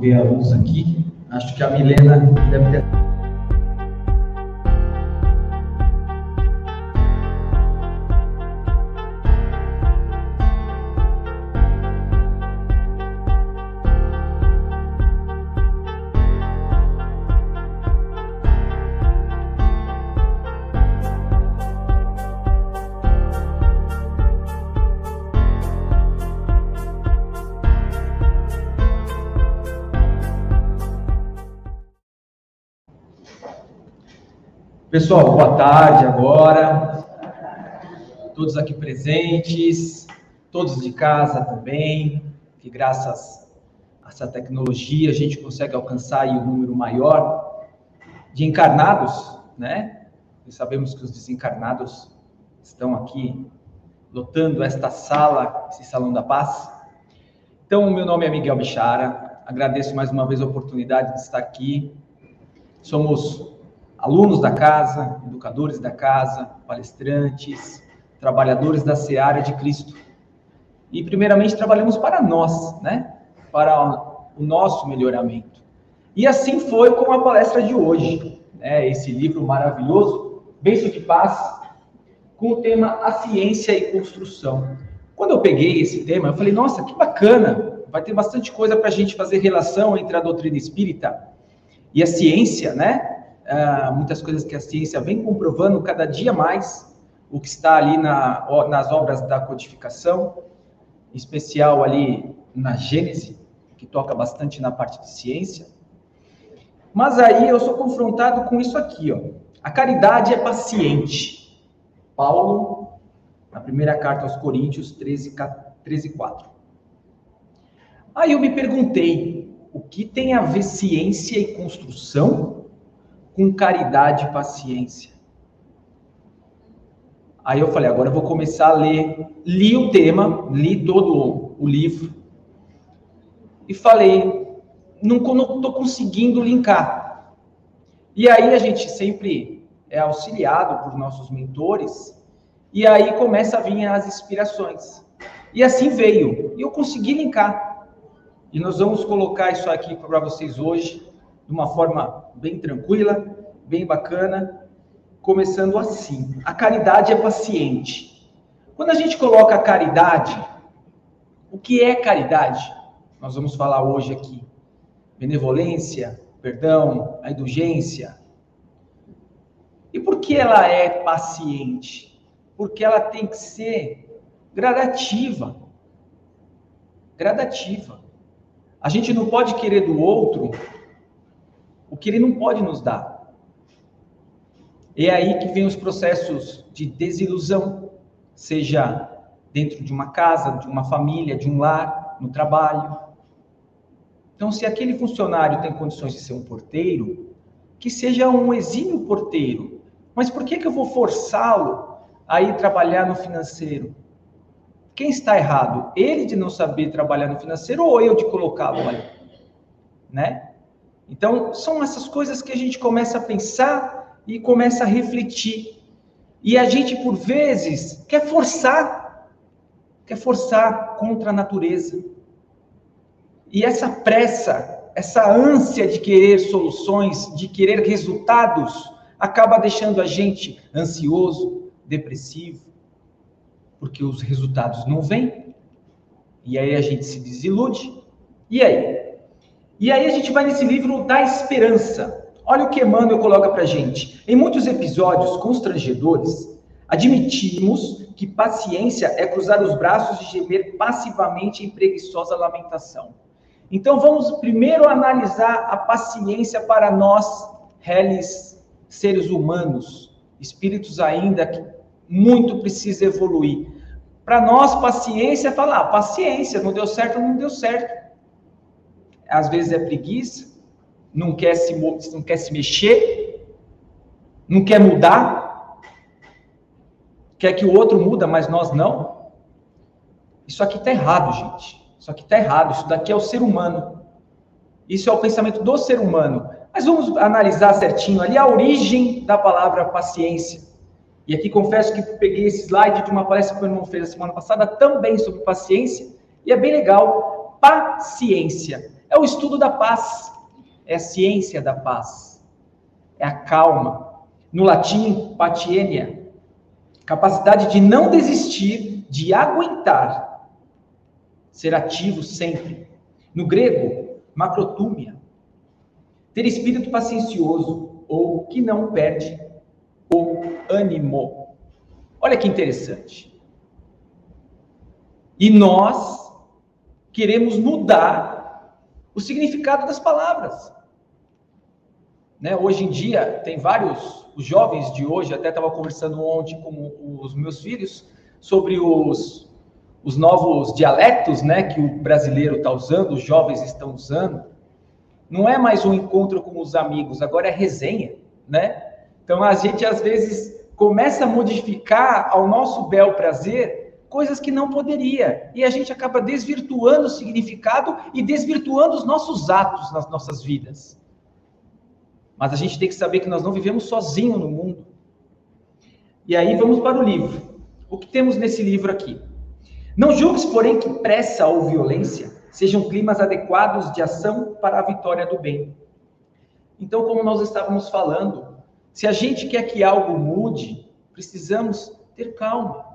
ver a luz aqui. Acho que a Milena deve ter. Pessoal, boa tarde agora. Todos aqui presentes, todos de casa também, que graças a essa tecnologia a gente consegue alcançar um número maior de encarnados, né? E sabemos que os desencarnados estão aqui lotando esta sala, esse salão da paz. Então, meu nome é Miguel Bichara. Agradeço mais uma vez a oportunidade de estar aqui. Somos alunos da casa, educadores da casa, palestrantes, trabalhadores da seara de Cristo. E, primeiramente, trabalhamos para nós, né? Para o nosso melhoramento. E assim foi com a palestra de hoje, né? Esse livro maravilhoso, Benção de Paz, com o tema A Ciência e Construção. Quando eu peguei esse tema, eu falei, nossa, que bacana, vai ter bastante coisa para a gente fazer relação entre a doutrina espírita e a ciência, né? Uh, muitas coisas que a ciência vem comprovando cada dia mais, o que está ali na, nas obras da codificação, em especial ali na Gênese, que toca bastante na parte de ciência. Mas aí eu sou confrontado com isso aqui, ó. A caridade é paciente. Paulo, na primeira carta aos Coríntios 13, 13 4. Aí eu me perguntei, o que tem a ver ciência e construção? Com caridade e paciência. Aí eu falei, agora eu vou começar a ler. Li o tema, li todo o livro e falei, não estou conseguindo linkar. E aí a gente sempre é auxiliado por nossos mentores e aí começa a vir as inspirações. E assim veio. E eu consegui linkar. E nós vamos colocar isso aqui para vocês hoje de uma forma bem tranquila, bem bacana, começando assim. A caridade é paciente. Quando a gente coloca caridade, o que é caridade? Nós vamos falar hoje aqui. Benevolência, perdão, a indulgência. E por que ela é paciente? Porque ela tem que ser gradativa. Gradativa. A gente não pode querer do outro o que ele não pode nos dar. É aí que vem os processos de desilusão, seja dentro de uma casa, de uma família, de um lar, no trabalho. Então, se aquele funcionário tem condições de ser um porteiro, que seja um exímio porteiro. Mas por que, que eu vou forçá-lo a ir trabalhar no financeiro? Quem está errado? Ele de não saber trabalhar no financeiro ou eu de colocá-lo ali? Né? Então, são essas coisas que a gente começa a pensar e começa a refletir. E a gente, por vezes, quer forçar, quer forçar contra a natureza. E essa pressa, essa ânsia de querer soluções, de querer resultados, acaba deixando a gente ansioso, depressivo, porque os resultados não vêm. E aí a gente se desilude. E aí? E aí a gente vai nesse livro da esperança. Olha o que Emmanuel coloca para gente. Em muitos episódios constrangedores, admitimos que paciência é cruzar os braços e gemer passivamente em preguiçosa lamentação. Então vamos primeiro analisar a paciência para nós, réis seres humanos, espíritos ainda que muito precisa evoluir. Para nós, paciência é falar, ah, paciência, não deu certo, não deu certo às vezes é preguiça, não quer se, não quer se mexer, não quer mudar, quer que o outro muda, mas nós não. Isso aqui está errado, gente. Isso aqui está errado. Isso daqui é o ser humano. Isso é o pensamento do ser humano. Mas vamos analisar certinho ali a origem da palavra paciência. E aqui confesso que peguei esse slide de uma palestra que o meu irmão fez a semana passada também sobre paciência. E é bem legal. Paciência É o estudo da paz, é a ciência da paz, é a calma. No latim, patienia, capacidade de não desistir, de aguentar, ser ativo sempre. No grego, macrotúmia, ter espírito paciencioso ou que não perde o ânimo. Olha que interessante. E nós queremos mudar o significado das palavras. Né? Hoje em dia, tem vários, os jovens de hoje, até estava conversando ontem com os meus filhos, sobre os, os novos dialetos né, que o brasileiro está usando, os jovens estão usando. Não é mais um encontro com os amigos, agora é resenha, né? Então a gente às vezes começa a modificar ao nosso bel prazer coisas que não poderia. E a gente acaba desvirtuando o significado e desvirtuando os nossos atos nas nossas vidas. Mas a gente tem que saber que nós não vivemos sozinhos no mundo. E aí vamos para o livro. O que temos nesse livro aqui? Não julgues, porém, que pressa ou violência sejam climas adequados de ação para a vitória do bem. Então, como nós estávamos falando, se a gente quer que algo mude, precisamos ter calma.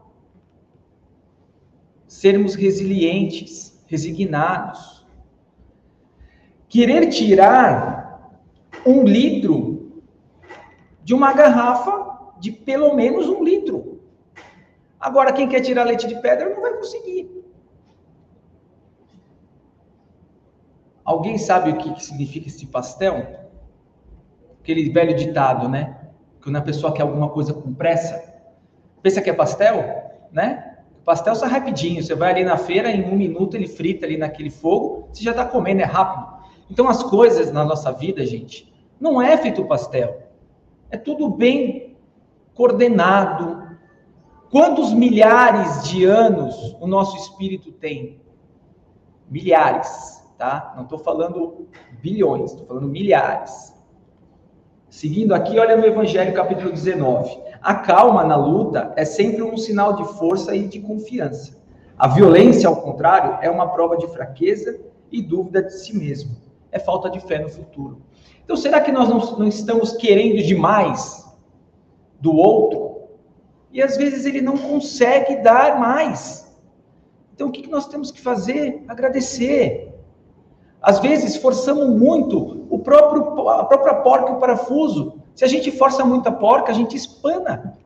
Sermos resilientes, resignados. Querer tirar um litro de uma garrafa de pelo menos um litro. Agora, quem quer tirar leite de pedra não vai conseguir. Alguém sabe o que significa esse pastel? aquele velho ditado, né? Quando a pessoa quer alguma coisa com pressa, pensa que é pastel, né? Pastel sai rapidinho, você vai ali na feira, em um minuto ele frita ali naquele fogo, você já está comendo, é rápido. Então as coisas na nossa vida, gente, não é feito pastel. É tudo bem coordenado. Quantos milhares de anos o nosso espírito tem? Milhares, tá? Não estou falando bilhões, estou falando milhares. Seguindo aqui, olha no Evangelho capítulo 19. A calma na luta é sempre um sinal de força e de confiança. A violência, ao contrário, é uma prova de fraqueza e dúvida de si mesmo. É falta de fé no futuro. Então, será que nós não, não estamos querendo demais do outro? E às vezes ele não consegue dar mais. Então, o que nós temos que fazer? Agradecer. Às vezes, forçamos muito o próprio, a própria porca e o parafuso. Se a gente força muito a porca, a gente espana.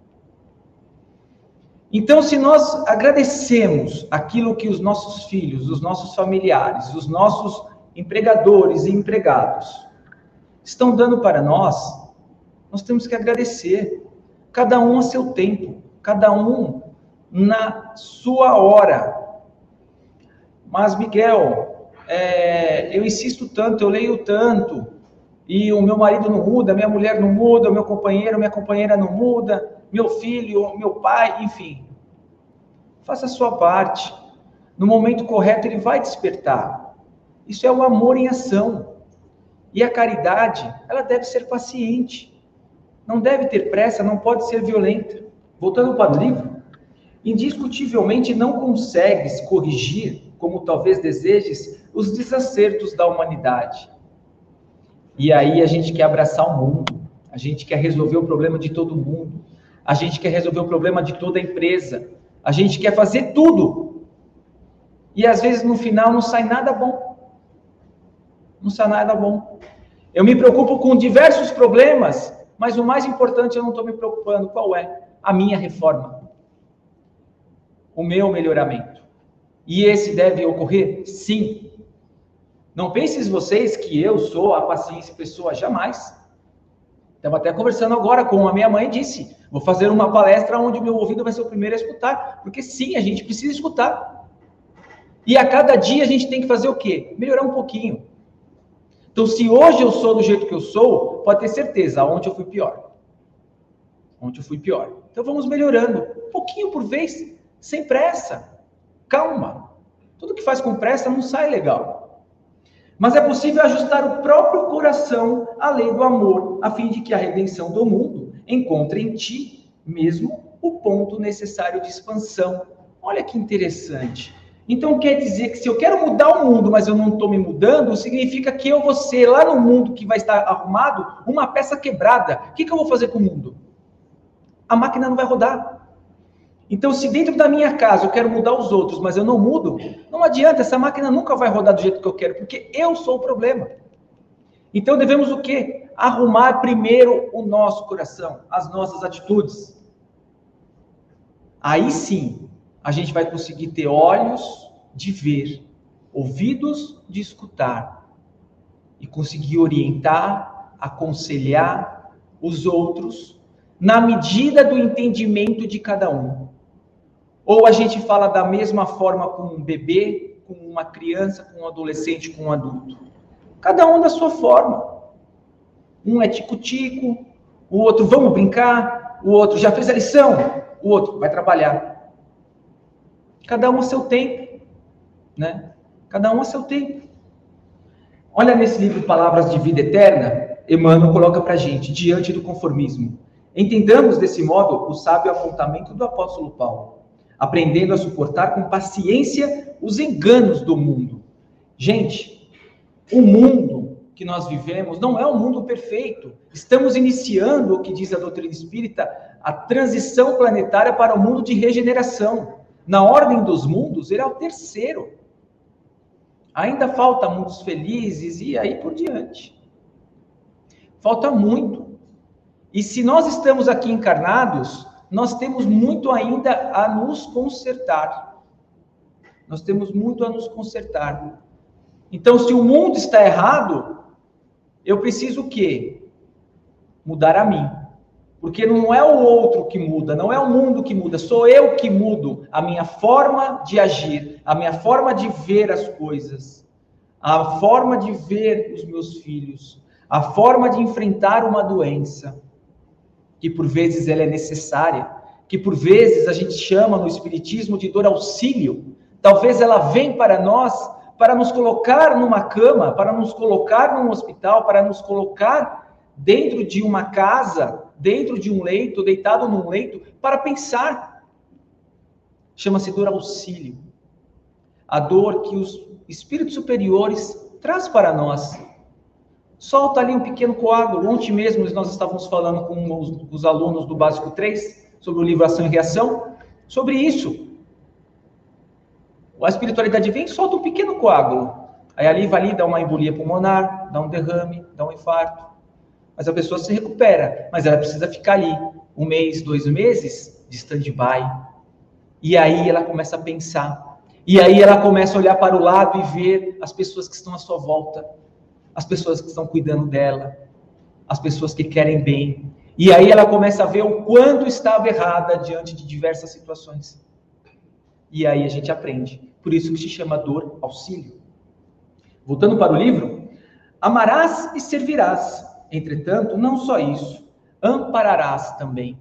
Então, se nós agradecemos aquilo que os nossos filhos, os nossos familiares, os nossos empregadores e empregados estão dando para nós, nós temos que agradecer. Cada um a seu tempo, cada um na sua hora. Mas, Miguel, é, eu insisto tanto, eu leio tanto, e o meu marido não muda, minha mulher não muda, o meu companheiro, minha companheira não muda, meu filho, meu pai, enfim. Faça a sua parte. No momento correto, ele vai despertar. Isso é o amor em ação. E a caridade, ela deve ser paciente. Não deve ter pressa, não pode ser violenta. Voltando para o livro, indiscutivelmente não consegues corrigir como talvez desejes, os desacertos da humanidade. E aí a gente quer abraçar o mundo, a gente quer resolver o problema de todo mundo, a gente quer resolver o problema de toda a empresa, a gente quer fazer tudo. E às vezes no final não sai nada bom. Não sai nada bom. Eu me preocupo com diversos problemas, mas o mais importante eu não estou me preocupando. Qual é? A minha reforma. O meu melhoramento. E esse deve ocorrer? Sim. Não pensem vocês que eu sou a paciência pessoa, jamais. Estava até conversando agora com a minha mãe disse: vou fazer uma palestra onde o meu ouvido vai ser o primeiro a escutar. Porque sim, a gente precisa escutar. E a cada dia a gente tem que fazer o quê? Melhorar um pouquinho. Então, se hoje eu sou do jeito que eu sou, pode ter certeza, ontem eu fui pior. Ontem eu fui pior. Então vamos melhorando, um pouquinho por vez, sem pressa. Calma. Tudo que faz com pressa não sai legal. Mas é possível ajustar o próprio coração à lei do amor, a fim de que a redenção do mundo encontre em ti mesmo o ponto necessário de expansão. Olha que interessante. Então quer dizer que se eu quero mudar o mundo, mas eu não estou me mudando, significa que eu vou ser lá no mundo que vai estar arrumado uma peça quebrada. O que, que eu vou fazer com o mundo? A máquina não vai rodar. Então, se dentro da minha casa eu quero mudar os outros, mas eu não mudo, não adianta, essa máquina nunca vai rodar do jeito que eu quero, porque eu sou o problema. Então devemos o quê? Arrumar primeiro o nosso coração, as nossas atitudes. Aí sim, a gente vai conseguir ter olhos de ver, ouvidos de escutar e conseguir orientar, aconselhar os outros na medida do entendimento de cada um. Ou a gente fala da mesma forma com um bebê, com uma criança, com um adolescente, com um adulto. Cada um da sua forma. Um é tico-tico, o outro vamos brincar, o outro já fez a lição, o outro vai trabalhar. Cada um a seu tempo, né? Cada um a seu tempo. Olha nesse livro Palavras de Vida Eterna, Emmanuel coloca para gente, diante do conformismo. Entendamos desse modo o sábio apontamento do apóstolo Paulo, aprendendo a suportar com paciência os enganos do mundo. Gente, o mundo que nós vivemos não é um mundo perfeito. Estamos iniciando o que diz a doutrina espírita, a transição planetária para o mundo de regeneração. Na ordem dos mundos, ele é o terceiro. Ainda falta mundos felizes e aí por diante. Falta muito. E se nós estamos aqui encarnados, nós temos muito ainda a nos consertar. Nós temos muito a nos consertar. Então, se o mundo está errado, eu preciso o quê? Mudar a mim. Porque não é o outro que muda, não é o mundo que muda, sou eu que mudo a minha forma de agir, a minha forma de ver as coisas, a forma de ver os meus filhos, a forma de enfrentar uma doença, que por vezes ela é necessária, que por vezes a gente chama no espiritismo de dor auxílio. Talvez ela vem para nós para nos colocar numa cama, para nos colocar num hospital, para nos colocar dentro de uma casa dentro de um leito, deitado num leito, para pensar. Chama-se dor auxílio. A dor que os espíritos superiores traz para nós. Solta ali um pequeno coágulo. Ontem mesmo nós estávamos falando com os, os alunos do Básico 3 sobre o livro Ação e Reação, sobre isso. A espiritualidade vem e solta um pequeno coágulo. Aí ali vai ali, dá uma embolia pulmonar, dá um derrame, dá um infarto mas a pessoa se recupera, mas ela precisa ficar ali um mês, dois meses de stand-by. E aí ela começa a pensar. E aí ela começa a olhar para o lado e ver as pessoas que estão à sua volta, as pessoas que estão cuidando dela, as pessoas que querem bem. E aí ela começa a ver o quanto estava errada diante de diversas situações. E aí a gente aprende. Por isso que se chama dor auxílio. Voltando para o livro, amarás e servirás Entretanto, não só isso, ampararás também.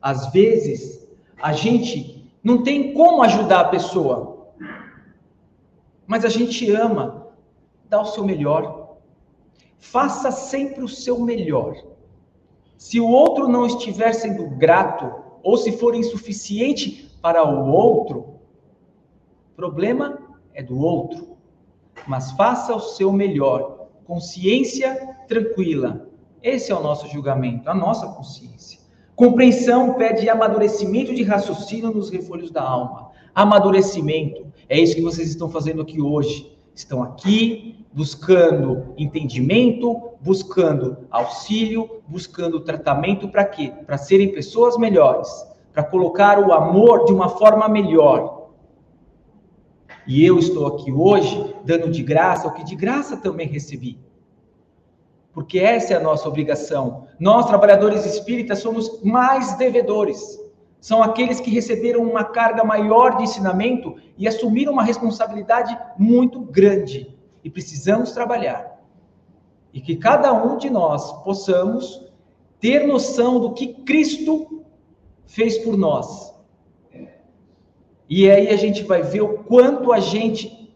Às vezes, a gente não tem como ajudar a pessoa, mas a gente ama, dá o seu melhor. Faça sempre o seu melhor. Se o outro não estiver sendo grato, ou se for insuficiente para o outro, problema é do outro. Mas faça o seu melhor consciência tranquila. Esse é o nosso julgamento, a nossa consciência. Compreensão pede amadurecimento de raciocínio nos refolhos da alma. Amadurecimento. É isso que vocês estão fazendo aqui hoje. Estão aqui buscando entendimento, buscando auxílio, buscando tratamento para quê? Para serem pessoas melhores, para colocar o amor de uma forma melhor, e eu estou aqui hoje dando de graça o que de graça também recebi. Porque essa é a nossa obrigação. Nós, trabalhadores espíritas, somos mais devedores. São aqueles que receberam uma carga maior de ensinamento e assumiram uma responsabilidade muito grande. E precisamos trabalhar. E que cada um de nós possamos ter noção do que Cristo fez por nós e aí a gente vai ver o quanto a gente,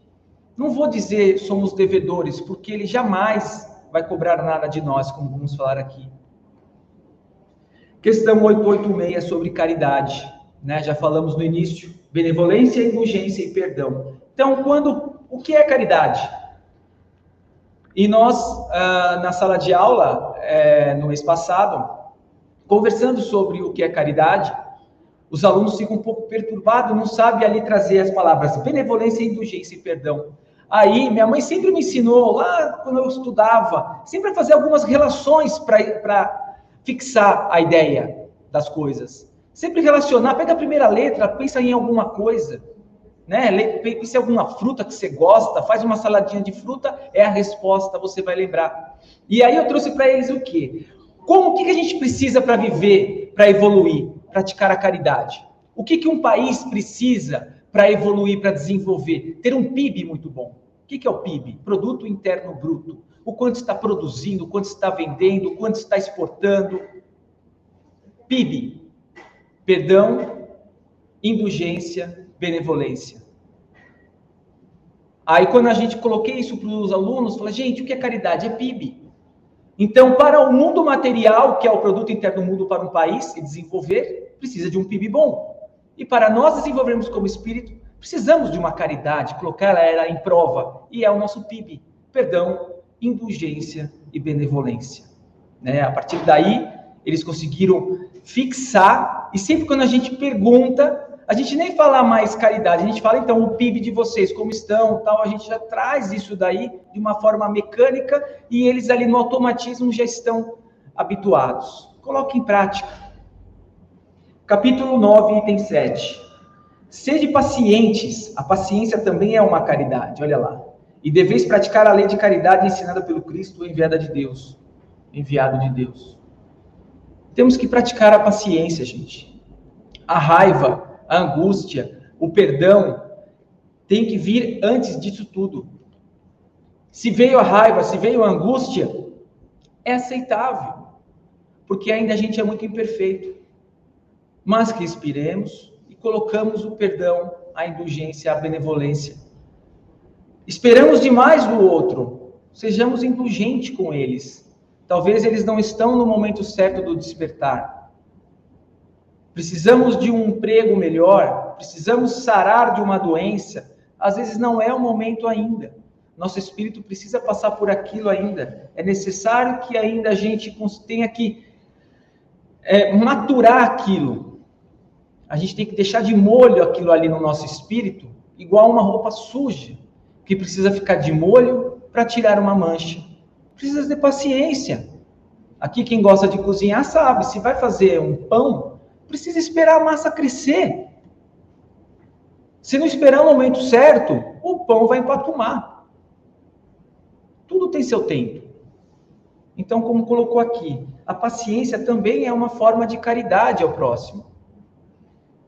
não vou dizer somos devedores, porque ele jamais vai cobrar nada de nós, como vamos falar aqui. Questão 886 sobre caridade, né? Já falamos no início. benevolência, indulgência e perdão. Então, quando o que é caridade? E nós, ah, na sala de aula, é, no mês passado, conversando sobre o que é caridade, os alunos ficam um pouco perturbados, não sabem ali trazer as palavras benevolência, indulgência e perdão. Aí, minha mãe sempre me ensinou, lá quando eu estudava, sempre a fazer algumas relações para fixar a ideia das coisas. Sempre relacionar, pega a primeira letra, pensa em alguma coisa, né? Pensa em alguma fruta que você gosta, faz uma saladinha de fruta, é a resposta, você vai lembrar. E aí eu trouxe para eles o quê? Como o que a gente precisa para viver, para evoluir, praticar a caridade? O que, que um país precisa para evoluir, para desenvolver? Ter um PIB muito bom. O que, que é o PIB? Produto Interno Bruto. O quanto está produzindo, o quanto está vendendo, o quanto está exportando. PIB perdão, indulgência, benevolência. Aí quando a gente coloquei isso para os alunos, falei, gente, o que é caridade? É PIB. Então, para o mundo material, que é o produto interno do mundo para um país e desenvolver, precisa de um PIB bom. E para nós desenvolvermos como espírito, precisamos de uma caridade, colocar ela em prova, e é o nosso PIB. Perdão, indulgência e benevolência. Né? A partir daí, eles conseguiram fixar, e sempre quando a gente pergunta, a gente nem fala mais caridade, a gente fala então o PIB de vocês, como estão, tal, a gente já traz isso daí de uma forma mecânica e eles ali no automatismo já estão habituados. Coloque em prática. Capítulo 9, item 7. Sede pacientes, a paciência também é uma caridade, olha lá. E deveis praticar a lei de caridade ensinada pelo Cristo, enviada de Deus, enviado de Deus. Temos que praticar a paciência, gente. A raiva, a angústia, o perdão tem que vir antes disso tudo. Se veio a raiva, se veio a angústia, é aceitável, porque ainda a gente é muito imperfeito. Mas que inspiremos e colocamos o perdão, a indulgência, a benevolência. Esperamos demais do outro, sejamos indulgentes com eles Talvez eles não estão no momento certo do despertar. Precisamos de um emprego melhor, precisamos sarar de uma doença. Às vezes não é o momento ainda. Nosso espírito precisa passar por aquilo ainda. É necessário que ainda a gente tenha que é, maturar aquilo. A gente tem que deixar de molho aquilo ali no nosso espírito, igual uma roupa suja, que precisa ficar de molho para tirar uma mancha. Precisa ter paciência. Aqui, quem gosta de cozinhar sabe: se vai fazer um pão, precisa esperar a massa crescer. Se não esperar o momento certo, o pão vai empatumar. Tudo tem seu tempo. Então, como colocou aqui, a paciência também é uma forma de caridade ao próximo.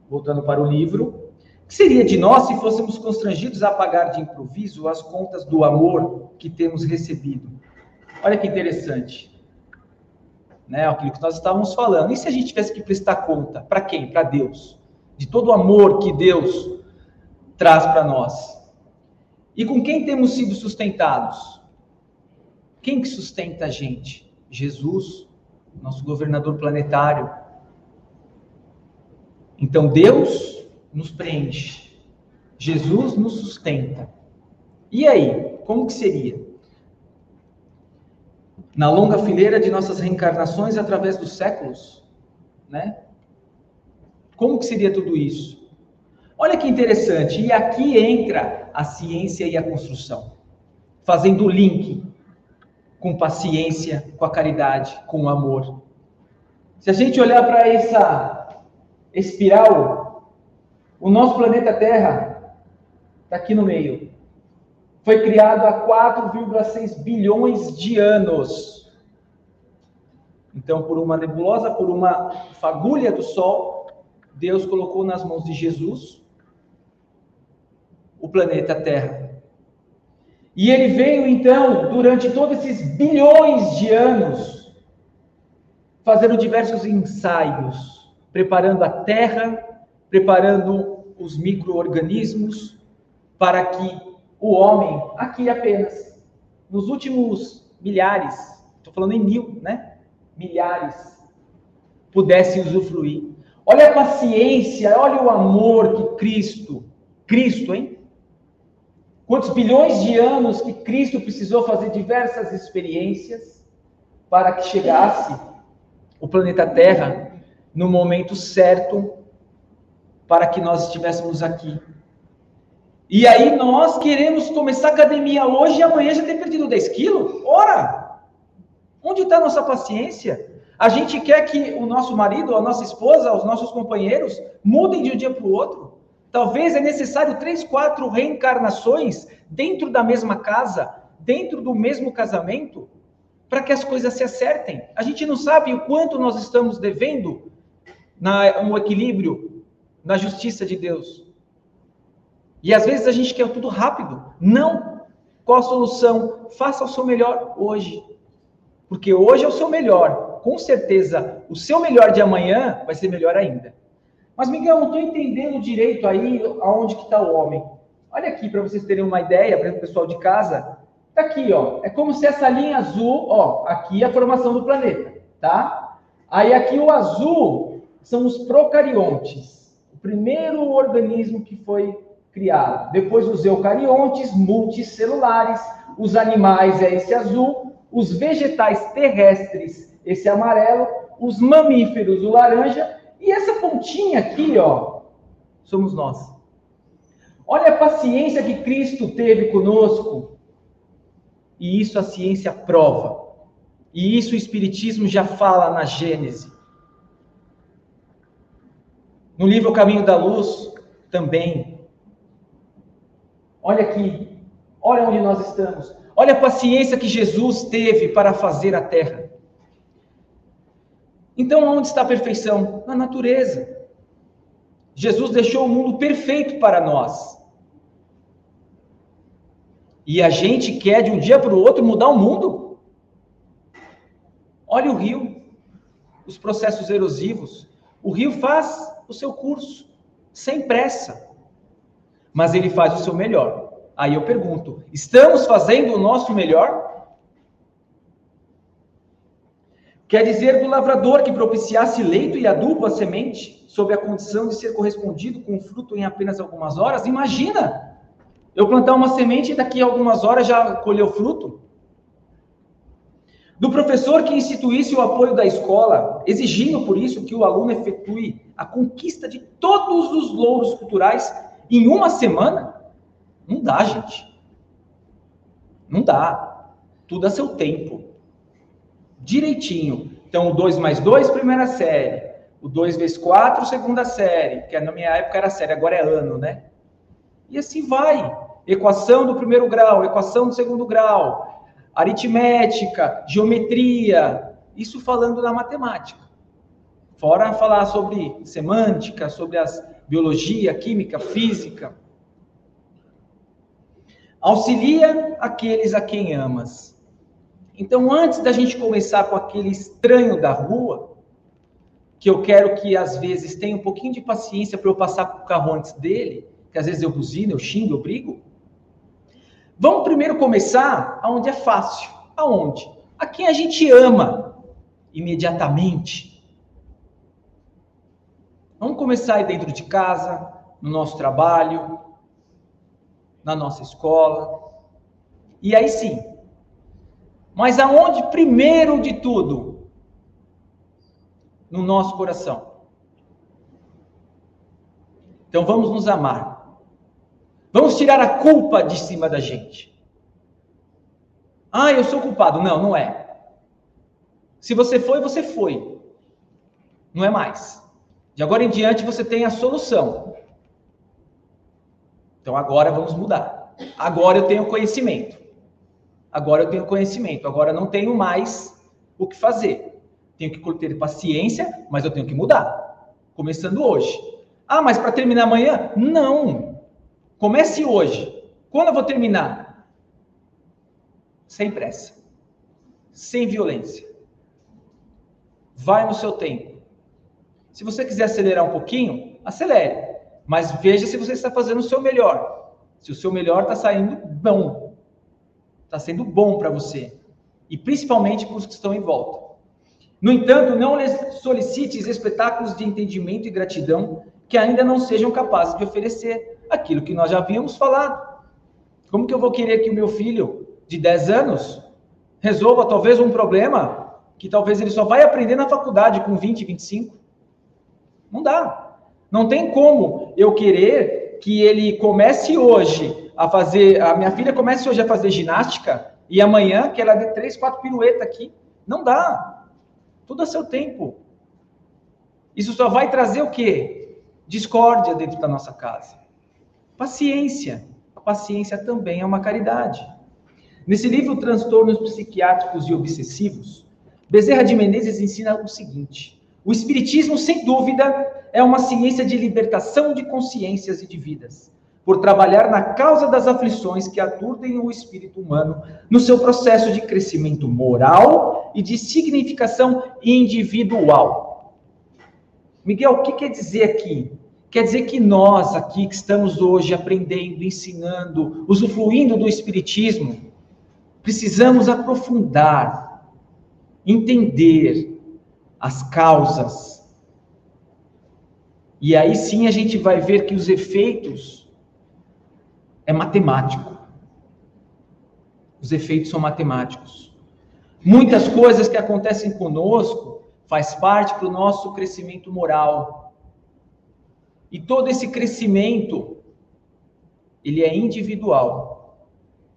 Voltando para o livro, que seria de nós se fôssemos constrangidos a pagar de improviso as contas do amor que temos recebido? Olha que interessante. Né, aquilo que nós estávamos falando. E se a gente tivesse que prestar conta? Para quem? Para Deus. De todo o amor que Deus traz para nós. E com quem temos sido sustentados? Quem que sustenta a gente? Jesus, nosso governador planetário. Então Deus nos preenche. Jesus nos sustenta. E aí, como que seria? na longa fileira de nossas reencarnações através dos séculos, né? Como que seria tudo isso? Olha que interessante, e aqui entra a ciência e a construção, fazendo o link com paciência, com a caridade, com o amor. Se a gente olhar para essa espiral, o nosso planeta Terra está aqui no meio foi criado há 4,6 bilhões de anos. Então, por uma nebulosa, por uma fagulha do Sol, Deus colocou nas mãos de Jesus o planeta Terra. E ele veio, então, durante todos esses bilhões de anos, fazendo diversos ensaios, preparando a Terra, preparando os micro-organismos, para que o homem, aqui apenas, nos últimos milhares, estou falando em mil, né? Milhares, pudesse usufruir. Olha a paciência, olha o amor que Cristo, Cristo, hein? Quantos bilhões de anos que Cristo precisou fazer diversas experiências para que chegasse o planeta Terra no momento certo para que nós estivéssemos aqui. E aí nós queremos começar academia hoje e amanhã já ter perdido 10 quilos? Ora! Onde está a nossa paciência? A gente quer que o nosso marido, a nossa esposa, os nossos companheiros mudem de um dia para o outro. Talvez é necessário três, quatro reencarnações dentro da mesma casa, dentro do mesmo casamento, para que as coisas se acertem. A gente não sabe o quanto nós estamos devendo na, no equilíbrio, na justiça de Deus. E às vezes a gente quer tudo rápido. Não. Qual a solução? Faça o seu melhor hoje. Porque hoje é o seu melhor. Com certeza, o seu melhor de amanhã vai ser melhor ainda. Mas, Miguel, não estou entendendo direito aí aonde que está o homem. Olha aqui, para vocês terem uma ideia, para o pessoal de casa. Está aqui, ó. É como se essa linha azul, ó, aqui é a formação do planeta, tá? Aí aqui o azul são os procariontes. Primeiro organismo que foi criado. Depois os eucariontes, multicelulares, os animais é esse azul, os vegetais terrestres, esse amarelo, os mamíferos, o laranja, e essa pontinha aqui, ó, somos nós. Olha a paciência que Cristo teve conosco. E isso a ciência prova. E isso o Espiritismo já fala na Gênese. No livro Caminho da Luz, também. Olha aqui, olha onde nós estamos. Olha a paciência que Jesus teve para fazer a terra. Então, onde está a perfeição? Na natureza. Jesus deixou o mundo perfeito para nós. E a gente quer de um dia para o outro mudar o mundo? Olha o rio, os processos erosivos. O rio faz o seu curso, sem pressa mas ele faz o seu melhor. Aí eu pergunto: estamos fazendo o nosso melhor? Quer dizer do lavrador que propiciasse leito e adubo à semente, sob a condição de ser correspondido com fruto em apenas algumas horas? Imagina! Eu plantar uma semente e daqui a algumas horas já colher o fruto? Do professor que instituísse o apoio da escola, exigindo por isso que o aluno efetue a conquista de todos os louros culturais em uma semana? Não dá, gente. Não dá. Tudo a seu tempo. Direitinho. Então, o 2 mais 2, primeira série. O 2 vezes 4, segunda série. Que na minha época era série, agora é ano, né? E assim vai. Equação do primeiro grau, equação do segundo grau, aritmética, geometria. Isso falando na matemática. Fora falar sobre semântica, sobre as biologia, química, física. Auxilia aqueles a quem amas. Então, antes da gente começar com aquele estranho da rua, que eu quero que às vezes tenha um pouquinho de paciência para eu passar com o carro antes dele, que às vezes eu buzino, eu xingo, eu brigo. Vamos primeiro começar aonde é fácil. Aonde? A quem a gente ama imediatamente. Vamos começar aí dentro de casa, no nosso trabalho, na nossa escola. E aí sim. Mas aonde primeiro de tudo? No nosso coração. Então vamos nos amar. Vamos tirar a culpa de cima da gente. Ah, eu sou culpado. Não, não é. Se você foi, você foi. Não é mais. De agora em diante você tem a solução. Então agora vamos mudar. Agora eu tenho conhecimento. Agora eu tenho conhecimento. Agora não tenho mais o que fazer. Tenho que ter paciência, mas eu tenho que mudar. Começando hoje. Ah, mas para terminar amanhã? Não. Comece hoje. Quando eu vou terminar? Sem pressa. Sem violência. Vai no seu tempo. Se você quiser acelerar um pouquinho, acelere. Mas veja se você está fazendo o seu melhor. Se o seu melhor está saindo bom. Está sendo bom para você. E principalmente para os que estão em volta. No entanto, não lhes solicites espetáculos de entendimento e gratidão que ainda não sejam capazes de oferecer aquilo que nós já havíamos falado. Como que eu vou querer que o meu filho de 10 anos resolva talvez um problema que talvez ele só vai aprender na faculdade com 20, 25? Não dá. Não tem como eu querer que ele comece hoje a fazer, a minha filha comece hoje a fazer ginástica e amanhã que ela dê três, quatro piruetas aqui. Não dá. Tudo a seu tempo. Isso só vai trazer o quê? Discórdia dentro da nossa casa. Paciência paciência também é uma caridade. Nesse livro Transtornos Psiquiátricos e Obsessivos, Bezerra de Menezes ensina o seguinte: o Espiritismo, sem dúvida, é uma ciência de libertação de consciências e de vidas, por trabalhar na causa das aflições que aturdem o espírito humano no seu processo de crescimento moral e de significação individual. Miguel, o que quer dizer aqui? Quer dizer que nós aqui que estamos hoje aprendendo, ensinando, usufruindo do Espiritismo, precisamos aprofundar, entender as causas. E aí sim a gente vai ver que os efeitos é matemático. Os efeitos são matemáticos. Muitas coisas que acontecem conosco faz parte do nosso crescimento moral e todo esse crescimento, ele é individual.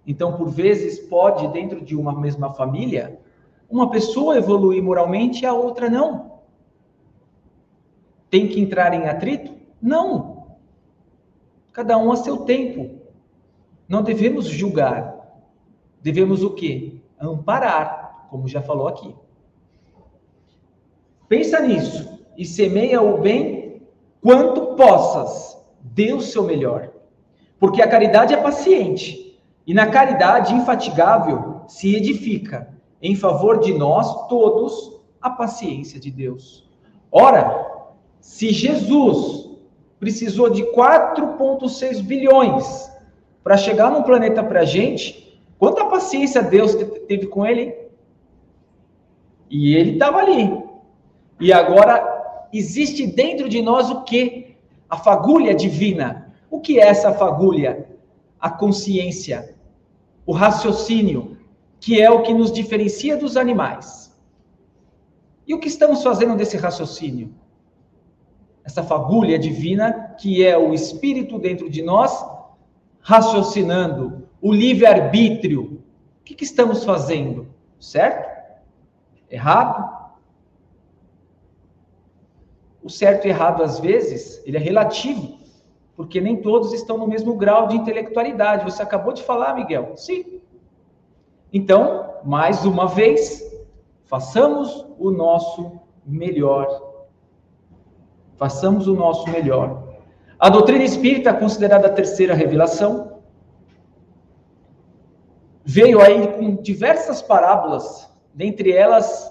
Então, por vezes, pode, dentro de uma mesma família, uma pessoa evoluir moralmente e a outra não. Tem que entrar em atrito? Não. Cada um a seu tempo. Não devemos julgar. Devemos o quê? Amparar, como já falou aqui. Pensa nisso e semeia o bem quanto possas, dê o seu melhor. Porque a caridade é paciente, e na caridade infatigável se edifica, em favor de nós todos, a paciência de Deus. Ora, se Jesus precisou de 4,6 bilhões para chegar num planeta para a gente, quanta paciência Deus teve com ele? E ele estava ali. E agora existe dentro de nós o que? A fagulha divina. O que é essa fagulha? A consciência, o raciocínio, que é o que nos diferencia dos animais. E o que estamos fazendo desse raciocínio? Essa fagulha divina, que é o espírito dentro de nós, raciocinando, o livre-arbítrio. O que, que estamos fazendo? Certo? Errado? O certo e errado, às vezes, ele é relativo, porque nem todos estão no mesmo grau de intelectualidade. Você acabou de falar, Miguel? Sim. Então, mais uma vez, façamos o nosso melhor. Façamos o nosso melhor. A doutrina espírita, considerada a terceira revelação, veio aí com diversas parábolas, dentre elas,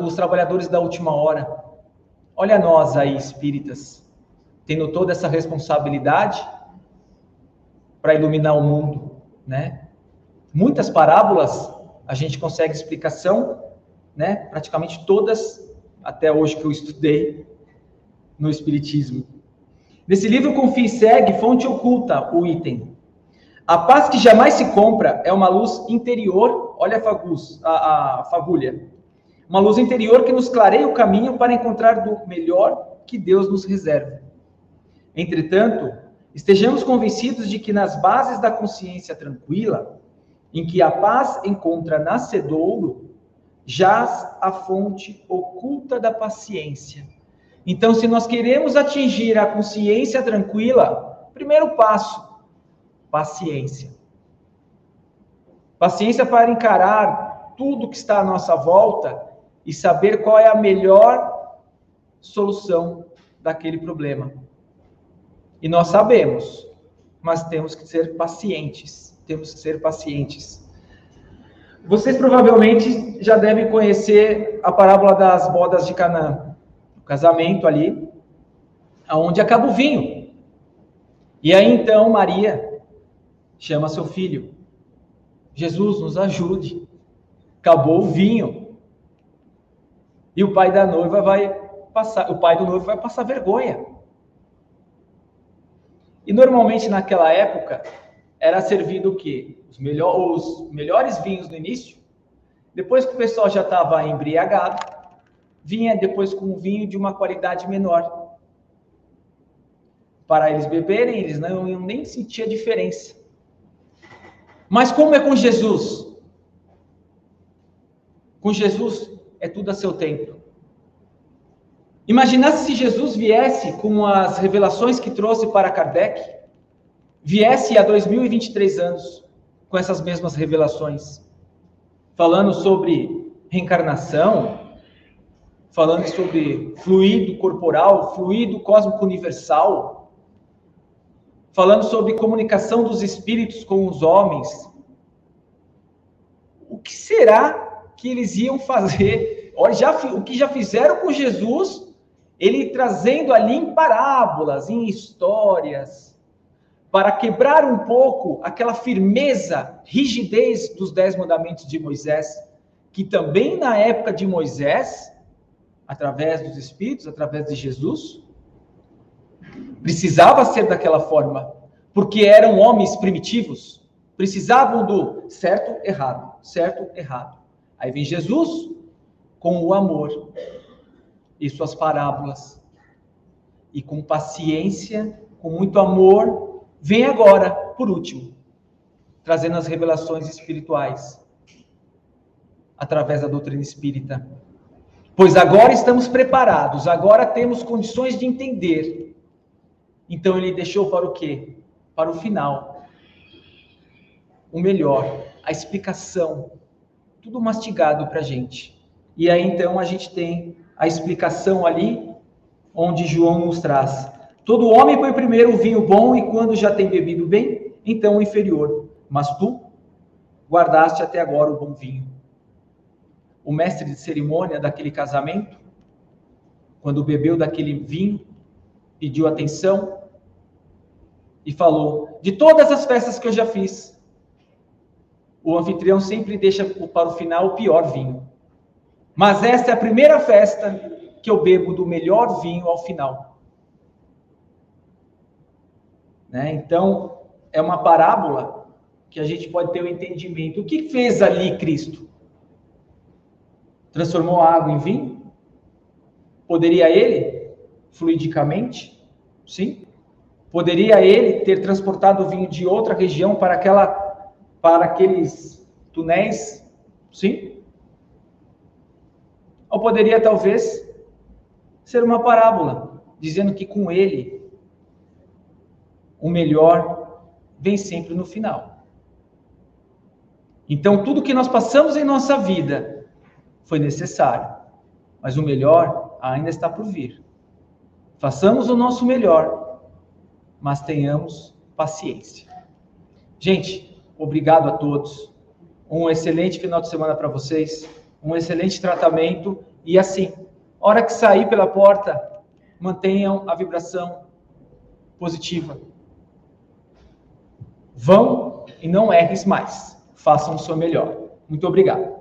os trabalhadores da última hora, Olha nós aí, espíritas, tendo toda essa responsabilidade para iluminar o mundo, né? Muitas parábolas a gente consegue explicação, né? Praticamente todas até hoje que eu estudei no espiritismo. Nesse livro Confie e Segue, fonte oculta, o item. A paz que jamais se compra é uma luz interior, olha a, fagulha, uma luz interior que nos clareia o caminho para encontrar do melhor que Deus nos reserva. Entretanto, estejamos convencidos de que nas bases da consciência tranquila, em que a paz encontra nascedouro, jaz a fonte oculta da paciência. Então, se nós queremos atingir a consciência tranquila, primeiro passo, paciência. Paciência para encarar tudo que está à nossa volta e saber qual é a melhor solução daquele problema. E nós sabemos, mas temos que ser pacientes. Temos que ser pacientes. Vocês provavelmente já devem conhecer a parábola das bodas de Canaã, o casamento ali, aonde acaba o vinho. E aí então Maria chama seu filho. Jesus nos ajude. Acabou o vinho. E o pai da noiva vai passar, o pai do noivo vai passar vergonha. E normalmente naquela época era servido o quê? Os, melhor, os melhores vinhos no início. Depois que o pessoal já estava embriagado, vinha depois com um vinho de uma qualidade menor. Para eles beberem, eles não iam nem sentir a diferença. Mas como é com Jesus? Com Jesus é tudo a seu tempo. Imaginasse se Jesus viesse com as revelações que trouxe para Kardec, viesse há 2023 anos com essas mesmas revelações, falando sobre reencarnação, falando sobre fluido corporal, fluido cósmico universal, falando sobre comunicação dos espíritos com os homens. O que será que eles iam fazer? Olha, já, o que já fizeram com Jesus ele trazendo ali em parábolas, em histórias, para quebrar um pouco aquela firmeza, rigidez dos dez mandamentos de Moisés, que também na época de Moisés, através dos Espíritos, através de Jesus, precisava ser daquela forma, porque eram homens primitivos, precisavam do certo, errado, certo, errado. Aí vem Jesus com o amor, e suas parábolas. E com paciência, com muito amor, vem agora, por último, trazendo as revelações espirituais através da doutrina espírita. Pois agora estamos preparados, agora temos condições de entender. Então ele deixou para o quê? Para o final. O melhor, a explicação, tudo mastigado para a gente. E aí então a gente tem a explicação ali, onde João nos traz. Todo homem põe primeiro o vinho bom e quando já tem bebido bem, então o inferior. Mas tu guardaste até agora o bom vinho. O mestre de cerimônia daquele casamento, quando bebeu daquele vinho, pediu atenção e falou: De todas as festas que eu já fiz, o anfitrião sempre deixa para o final o pior vinho. Mas esta é a primeira festa que eu bebo do melhor vinho ao final. Né? Então, é uma parábola que a gente pode ter o um entendimento. O que fez ali Cristo? Transformou a água em vinho? Poderia ele, fluidicamente? Sim. Poderia ele ter transportado o vinho de outra região para aquela para aqueles túneis? Sim. Ou poderia talvez ser uma parábola, dizendo que com ele o melhor vem sempre no final. Então, tudo que nós passamos em nossa vida foi necessário, mas o melhor ainda está por vir. Façamos o nosso melhor, mas tenhamos paciência. Gente, obrigado a todos. Um excelente final de semana para vocês um excelente tratamento e assim, hora que sair pela porta, mantenham a vibração positiva. Vão e não erres mais. Façam o seu melhor. Muito obrigado.